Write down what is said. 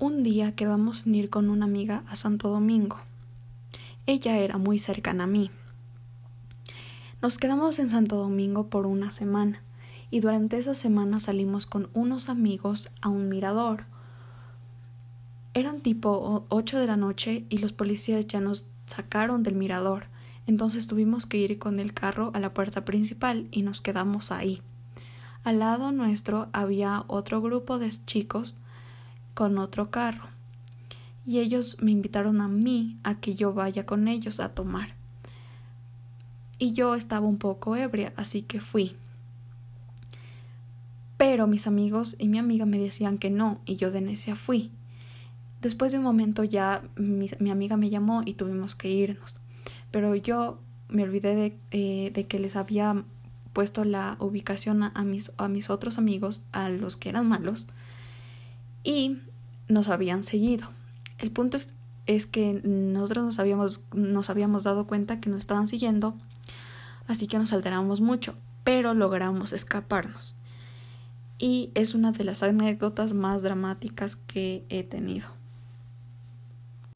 Un día quedamos en ir con una amiga a Santo Domingo. Ella era muy cercana a mí. Nos quedamos en Santo Domingo por una semana y durante esa semana salimos con unos amigos a un mirador. Eran tipo 8 de la noche y los policías ya nos sacaron del mirador, entonces tuvimos que ir con el carro a la puerta principal y nos quedamos ahí. Al lado nuestro había otro grupo de chicos con otro carro y ellos me invitaron a mí a que yo vaya con ellos a tomar. Y yo estaba un poco ebria, así que fui. Pero mis amigos y mi amiga me decían que no, y yo de necia fui. Después de un momento ya mi, amiga me llamó y tuvimos que irnos. Pero yo me olvidé de, eh, de que les había puesto la ubicación a, mis, a mis otros amigos, a los que eran malos, y nos habían seguido. El punto es, es que nosotros nos habíamos, nos habíamos dado cuenta que nos estaban siguiendo, así que nos alteramos mucho, pero logramos escaparnos. Y es una de las anécdotas más dramáticas que he tenido.